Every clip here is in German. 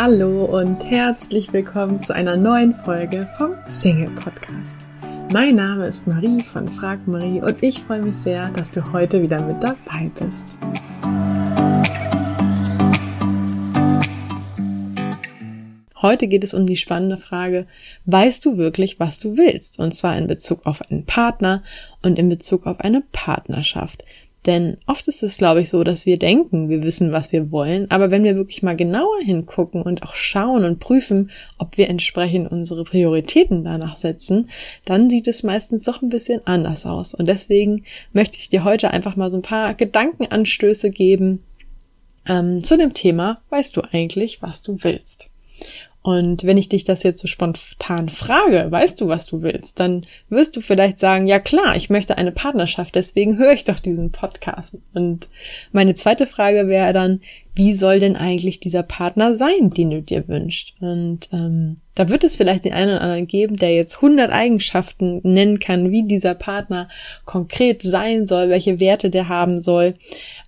Hallo und herzlich willkommen zu einer neuen Folge vom Single Podcast. Mein Name ist Marie von Frag Marie und ich freue mich sehr, dass du heute wieder mit dabei bist. Heute geht es um die spannende Frage, weißt du wirklich, was du willst? Und zwar in Bezug auf einen Partner und in Bezug auf eine Partnerschaft. Denn oft ist es, glaube ich, so, dass wir denken, wir wissen, was wir wollen, aber wenn wir wirklich mal genauer hingucken und auch schauen und prüfen, ob wir entsprechend unsere Prioritäten danach setzen, dann sieht es meistens doch ein bisschen anders aus. Und deswegen möchte ich dir heute einfach mal so ein paar Gedankenanstöße geben ähm, zu dem Thema, weißt du eigentlich, was du willst? Und wenn ich dich das jetzt so spontan frage, weißt du, was du willst, dann wirst du vielleicht sagen, ja klar, ich möchte eine Partnerschaft, deswegen höre ich doch diesen Podcast. Und meine zweite Frage wäre dann, wie soll denn eigentlich dieser Partner sein, den du dir wünschst? Und ähm, da wird es vielleicht den einen oder anderen geben, der jetzt 100 Eigenschaften nennen kann, wie dieser Partner konkret sein soll, welche Werte der haben soll.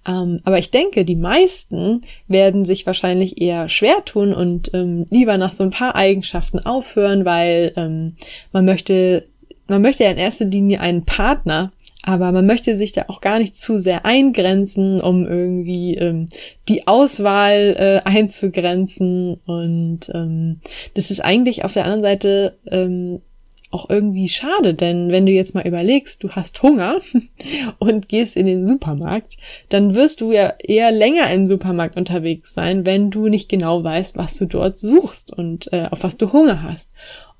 Ähm, aber ich denke, die meisten werden sich wahrscheinlich eher schwer tun und ähm, lieber nach so ein paar Eigenschaften aufhören, weil ähm, man möchte, man möchte ja in erster Linie einen Partner, aber man möchte sich da auch gar nicht zu sehr eingrenzen, um irgendwie ähm, die Auswahl äh, einzugrenzen. Und ähm, das ist eigentlich auf der anderen Seite ähm, auch irgendwie schade, denn wenn du jetzt mal überlegst, du hast Hunger und gehst in den Supermarkt, dann wirst du ja eher länger im Supermarkt unterwegs sein, wenn du nicht genau weißt, was du dort suchst und äh, auf was du Hunger hast.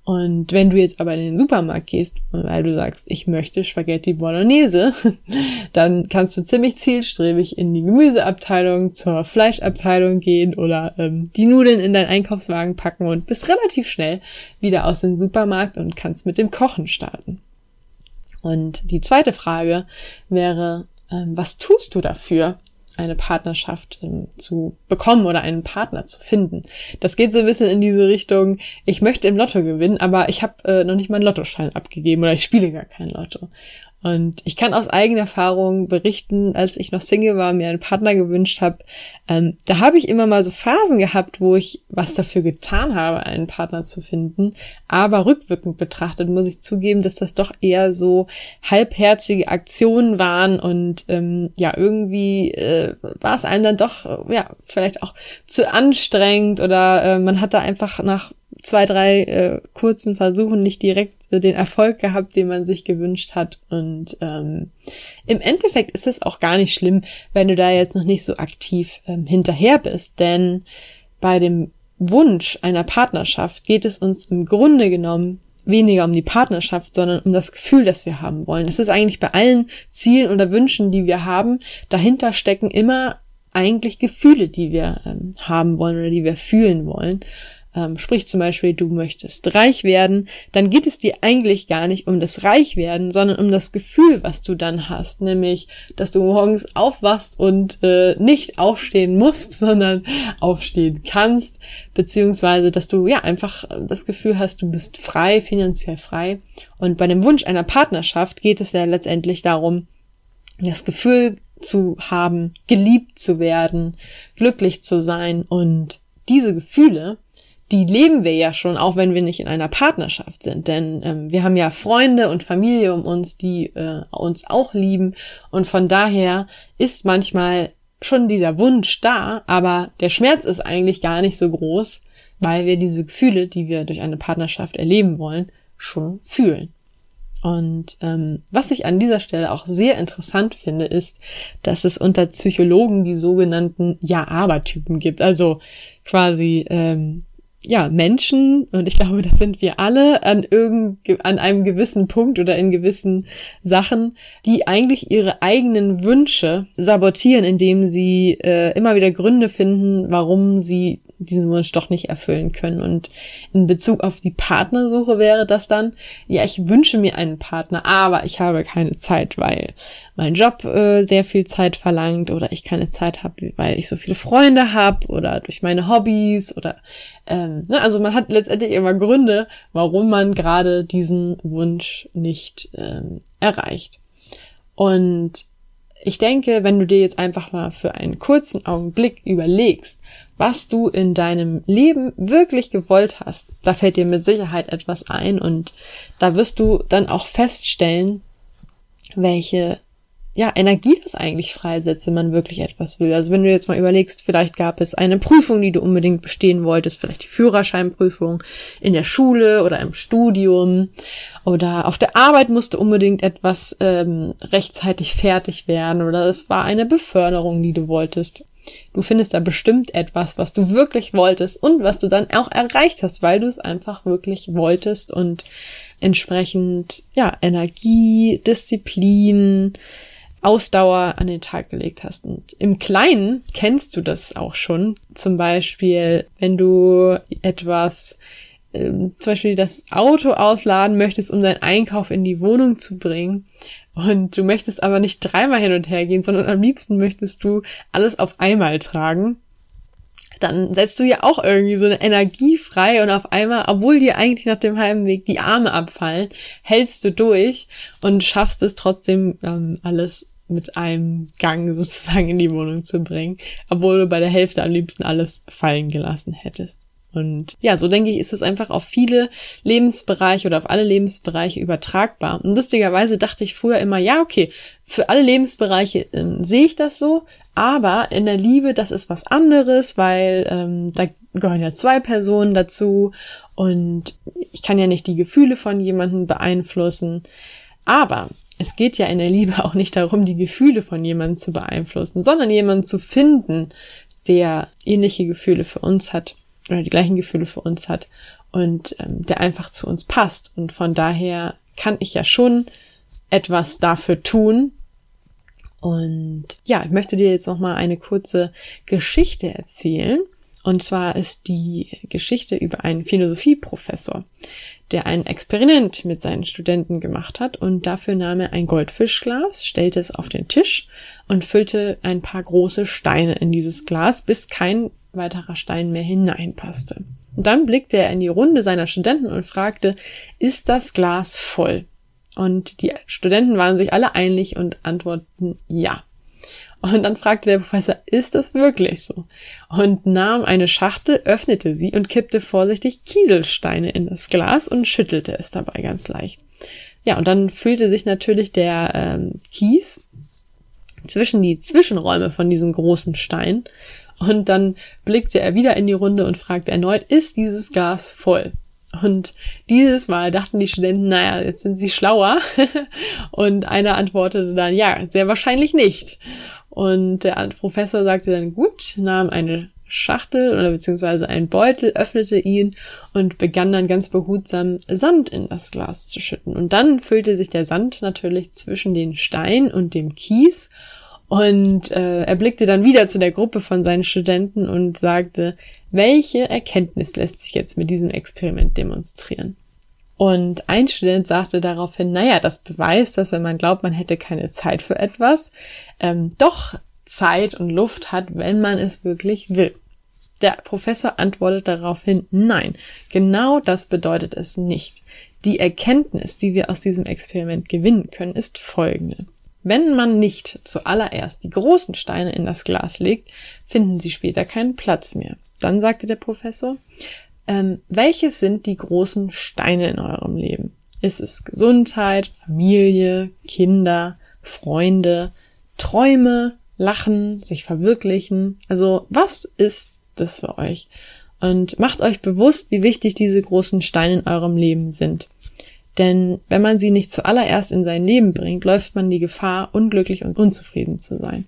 Und wenn du jetzt aber in den Supermarkt gehst, weil du sagst, ich möchte Spaghetti Bolognese, dann kannst du ziemlich zielstrebig in die Gemüseabteilung, zur Fleischabteilung gehen oder ähm, die Nudeln in deinen Einkaufswagen packen und bist relativ schnell wieder aus dem Supermarkt und kannst mit dem Kochen starten. Und die zweite Frage wäre, ähm, was tust du dafür, eine Partnerschaft ähm, zu bekommen oder einen Partner zu finden. Das geht so ein bisschen in diese Richtung, ich möchte im Lotto gewinnen, aber ich habe äh, noch nicht meinen Lottoschein abgegeben oder ich spiele gar kein Lotto. Und ich kann aus eigener Erfahrung berichten, als ich noch Single war, mir einen Partner gewünscht habe, ähm, da habe ich immer mal so Phasen gehabt, wo ich was dafür getan habe, einen Partner zu finden. Aber rückwirkend betrachtet muss ich zugeben, dass das doch eher so halbherzige Aktionen waren und ähm, ja, irgendwie äh, war es einem dann doch, ja, vielleicht auch zu anstrengend oder äh, man hat da einfach nach zwei, drei äh, kurzen Versuchen nicht direkt den Erfolg gehabt, den man sich gewünscht hat. Und ähm, im Endeffekt ist es auch gar nicht schlimm, wenn du da jetzt noch nicht so aktiv ähm, hinterher bist, denn bei dem Wunsch einer Partnerschaft geht es uns im Grunde genommen weniger um die Partnerschaft, sondern um das Gefühl, das wir haben wollen. Es ist eigentlich bei allen Zielen oder Wünschen, die wir haben, dahinter stecken immer eigentlich Gefühle, die wir ähm, haben wollen oder die wir fühlen wollen ähm, sprich zum Beispiel, du möchtest reich werden, dann geht es dir eigentlich gar nicht um das Reichwerden, sondern um das Gefühl, was du dann hast, nämlich, dass du morgens aufwachst und äh, nicht aufstehen musst, sondern aufstehen kannst, beziehungsweise, dass du ja einfach das Gefühl hast, du bist frei, finanziell frei. Und bei dem Wunsch einer Partnerschaft geht es ja letztendlich darum, das Gefühl zu haben, geliebt zu werden, glücklich zu sein. Und diese Gefühle, die leben wir ja schon, auch wenn wir nicht in einer Partnerschaft sind. Denn ähm, wir haben ja Freunde und Familie um uns, die äh, uns auch lieben. Und von daher ist manchmal schon dieser Wunsch da, aber der Schmerz ist eigentlich gar nicht so groß, weil wir diese Gefühle, die wir durch eine Partnerschaft erleben wollen, schon fühlen. Und ähm, was ich an dieser Stelle auch sehr interessant finde, ist, dass es unter Psychologen die sogenannten Ja-Aber-Typen gibt. Also quasi ähm, ja, Menschen, und ich glaube, das sind wir alle, an irgend, an einem gewissen Punkt oder in gewissen Sachen, die eigentlich ihre eigenen Wünsche sabotieren, indem sie äh, immer wieder Gründe finden, warum sie diesen Wunsch doch nicht erfüllen können. Und in Bezug auf die Partnersuche wäre das dann, ja, ich wünsche mir einen Partner, aber ich habe keine Zeit, weil mein Job äh, sehr viel Zeit verlangt oder ich keine Zeit habe, weil ich so viele Freunde habe oder durch meine Hobbys oder ähm, ne, also man hat letztendlich immer Gründe, warum man gerade diesen Wunsch nicht ähm, erreicht. Und ich denke, wenn du dir jetzt einfach mal für einen kurzen Augenblick überlegst, was du in deinem Leben wirklich gewollt hast. Da fällt dir mit Sicherheit etwas ein und da wirst du dann auch feststellen, welche ja, Energie das eigentlich freisetzt, wenn man wirklich etwas will. Also wenn du jetzt mal überlegst, vielleicht gab es eine Prüfung, die du unbedingt bestehen wolltest, vielleicht die Führerscheinprüfung in der Schule oder im Studium oder auf der Arbeit musste unbedingt etwas ähm, rechtzeitig fertig werden oder es war eine Beförderung, die du wolltest. Du findest da bestimmt etwas, was du wirklich wolltest und was du dann auch erreicht hast, weil du es einfach wirklich wolltest und entsprechend, ja, Energie, Disziplin, Ausdauer an den Tag gelegt hast. Und im Kleinen kennst du das auch schon. Zum Beispiel, wenn du etwas, ähm, zum Beispiel das Auto ausladen möchtest, um deinen Einkauf in die Wohnung zu bringen. Und du möchtest aber nicht dreimal hin und her gehen, sondern am liebsten möchtest du alles auf einmal tragen dann setzt du ja auch irgendwie so eine Energie frei und auf einmal, obwohl dir eigentlich nach dem halben Weg die Arme abfallen, hältst du durch und schaffst es trotzdem ähm, alles mit einem Gang sozusagen in die Wohnung zu bringen, obwohl du bei der Hälfte am liebsten alles fallen gelassen hättest. Und ja, so denke ich, ist es einfach auf viele Lebensbereiche oder auf alle Lebensbereiche übertragbar. Und lustigerweise dachte ich früher immer, ja, okay, für alle Lebensbereiche ähm, sehe ich das so, aber in der Liebe, das ist was anderes, weil ähm, da gehören ja zwei Personen dazu und ich kann ja nicht die Gefühle von jemandem beeinflussen. Aber es geht ja in der Liebe auch nicht darum, die Gefühle von jemandem zu beeinflussen, sondern jemanden zu finden, der ähnliche Gefühle für uns hat oder die gleichen Gefühle für uns hat und ähm, der einfach zu uns passt. Und von daher kann ich ja schon etwas dafür tun. Und ja, ich möchte dir jetzt noch mal eine kurze Geschichte erzählen. Und zwar ist die Geschichte über einen Philosophieprofessor, der ein Experiment mit seinen Studenten gemacht hat und dafür nahm er ein Goldfischglas, stellte es auf den Tisch und füllte ein paar große Steine in dieses Glas, bis kein weiterer Stein mehr hineinpasste. Und dann blickte er in die Runde seiner Studenten und fragte, ist das Glas voll? Und die Studenten waren sich alle einig und antworteten ja. Und dann fragte der Professor, ist das wirklich so? Und nahm eine Schachtel, öffnete sie und kippte vorsichtig Kieselsteine in das Glas und schüttelte es dabei ganz leicht. Ja, und dann füllte sich natürlich der ähm, Kies zwischen die Zwischenräume von diesem großen Stein und dann blickte er wieder in die Runde und fragte erneut, ist dieses Gas voll? Und dieses Mal dachten die Studenten, naja, jetzt sind sie schlauer. und einer antwortete dann, ja, sehr wahrscheinlich nicht. Und der Professor sagte dann, gut, nahm eine Schachtel oder beziehungsweise einen Beutel, öffnete ihn und begann dann ganz behutsam Sand in das Glas zu schütten. Und dann füllte sich der Sand natürlich zwischen den Stein und dem Kies und äh, er blickte dann wieder zu der Gruppe von seinen Studenten und sagte, welche Erkenntnis lässt sich jetzt mit diesem Experiment demonstrieren? Und ein Student sagte daraufhin, naja, das beweist, dass wenn man glaubt, man hätte keine Zeit für etwas, ähm, doch Zeit und Luft hat, wenn man es wirklich will. Der Professor antwortet daraufhin, nein, genau das bedeutet es nicht. Die Erkenntnis, die wir aus diesem Experiment gewinnen können, ist folgende. Wenn man nicht zuallererst die großen Steine in das Glas legt, finden sie später keinen Platz mehr. Dann sagte der Professor, ähm, welches sind die großen Steine in eurem Leben? Ist es Gesundheit, Familie, Kinder, Freunde, Träume, Lachen, sich verwirklichen? Also was ist das für euch? Und macht euch bewusst, wie wichtig diese großen Steine in eurem Leben sind. Denn wenn man sie nicht zuallererst in sein Leben bringt, läuft man die Gefahr, unglücklich und unzufrieden zu sein.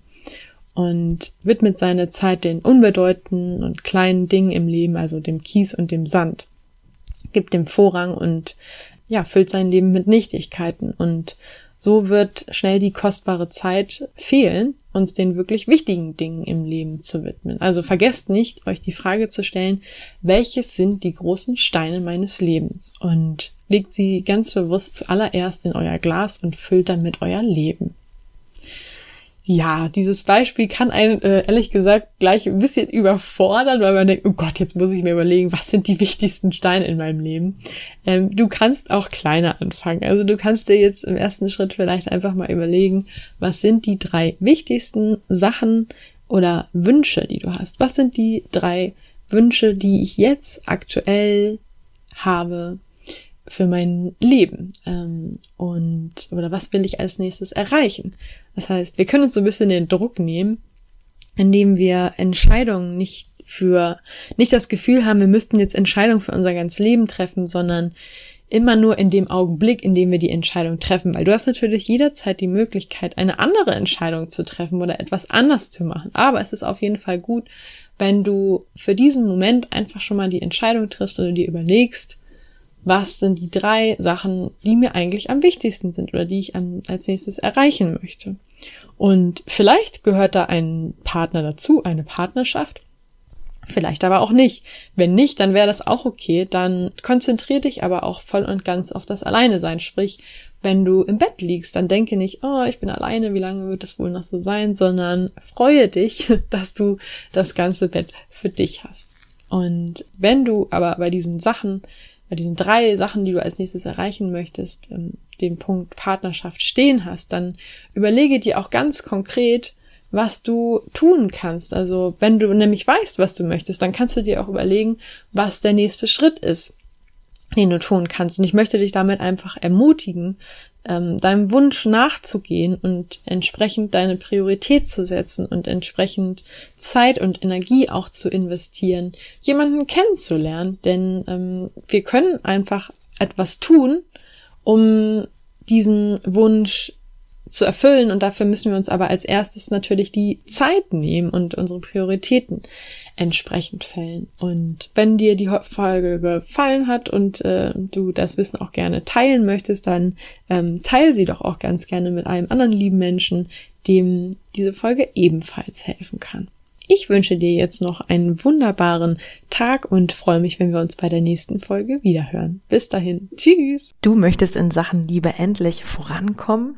Und widmet seine Zeit den unbedeutenden und kleinen Dingen im Leben, also dem Kies und dem Sand. Gibt dem Vorrang und ja, füllt sein Leben mit Nichtigkeiten. Und so wird schnell die kostbare Zeit fehlen, uns den wirklich wichtigen Dingen im Leben zu widmen. Also vergesst nicht, euch die Frage zu stellen, welches sind die großen Steine meines Lebens? Und legt sie ganz bewusst zuallererst in euer Glas und füllt dann mit euer Leben. Ja, dieses Beispiel kann einen äh, ehrlich gesagt gleich ein bisschen überfordern, weil man denkt, oh Gott, jetzt muss ich mir überlegen, was sind die wichtigsten Steine in meinem Leben. Ähm, du kannst auch kleiner anfangen. Also du kannst dir jetzt im ersten Schritt vielleicht einfach mal überlegen, was sind die drei wichtigsten Sachen oder Wünsche, die du hast. Was sind die drei Wünsche, die ich jetzt aktuell habe für mein Leben? Ähm, und, oder was will ich als nächstes erreichen? Das heißt, wir können uns so ein bisschen den Druck nehmen, indem wir Entscheidungen nicht für, nicht das Gefühl haben, wir müssten jetzt Entscheidungen für unser ganzes Leben treffen, sondern immer nur in dem Augenblick, in dem wir die Entscheidung treffen, weil du hast natürlich jederzeit die Möglichkeit, eine andere Entscheidung zu treffen oder etwas anders zu machen. Aber es ist auf jeden Fall gut, wenn du für diesen Moment einfach schon mal die Entscheidung triffst oder dir überlegst, was sind die drei Sachen, die mir eigentlich am wichtigsten sind oder die ich als nächstes erreichen möchte. Und vielleicht gehört da ein Partner dazu, eine Partnerschaft. Vielleicht aber auch nicht. Wenn nicht, dann wäre das auch okay. Dann konzentrier dich aber auch voll und ganz auf das Alleine sein. Sprich, wenn du im Bett liegst, dann denke nicht, oh, ich bin alleine, wie lange wird es wohl noch so sein, sondern freue dich, dass du das ganze Bett für dich hast. Und wenn du aber bei diesen Sachen, bei diesen drei Sachen, die du als nächstes erreichen möchtest, ähm, den Punkt Partnerschaft stehen hast, dann überlege dir auch ganz konkret, was du tun kannst. Also wenn du nämlich weißt, was du möchtest, dann kannst du dir auch überlegen, was der nächste Schritt ist, den du tun kannst. Und ich möchte dich damit einfach ermutigen, ähm, deinem Wunsch nachzugehen und entsprechend deine Priorität zu setzen und entsprechend Zeit und Energie auch zu investieren, jemanden kennenzulernen. Denn ähm, wir können einfach etwas tun, um diesen Wunsch zu erfüllen. Und dafür müssen wir uns aber als erstes natürlich die Zeit nehmen und unsere Prioritäten entsprechend fällen. Und wenn dir die Folge gefallen hat und äh, du das Wissen auch gerne teilen möchtest, dann ähm, teile sie doch auch ganz gerne mit einem anderen lieben Menschen, dem diese Folge ebenfalls helfen kann. Ich wünsche dir jetzt noch einen wunderbaren Tag und freue mich, wenn wir uns bei der nächsten Folge wiederhören. Bis dahin. Tschüss. Du möchtest in Sachen Liebe endlich vorankommen?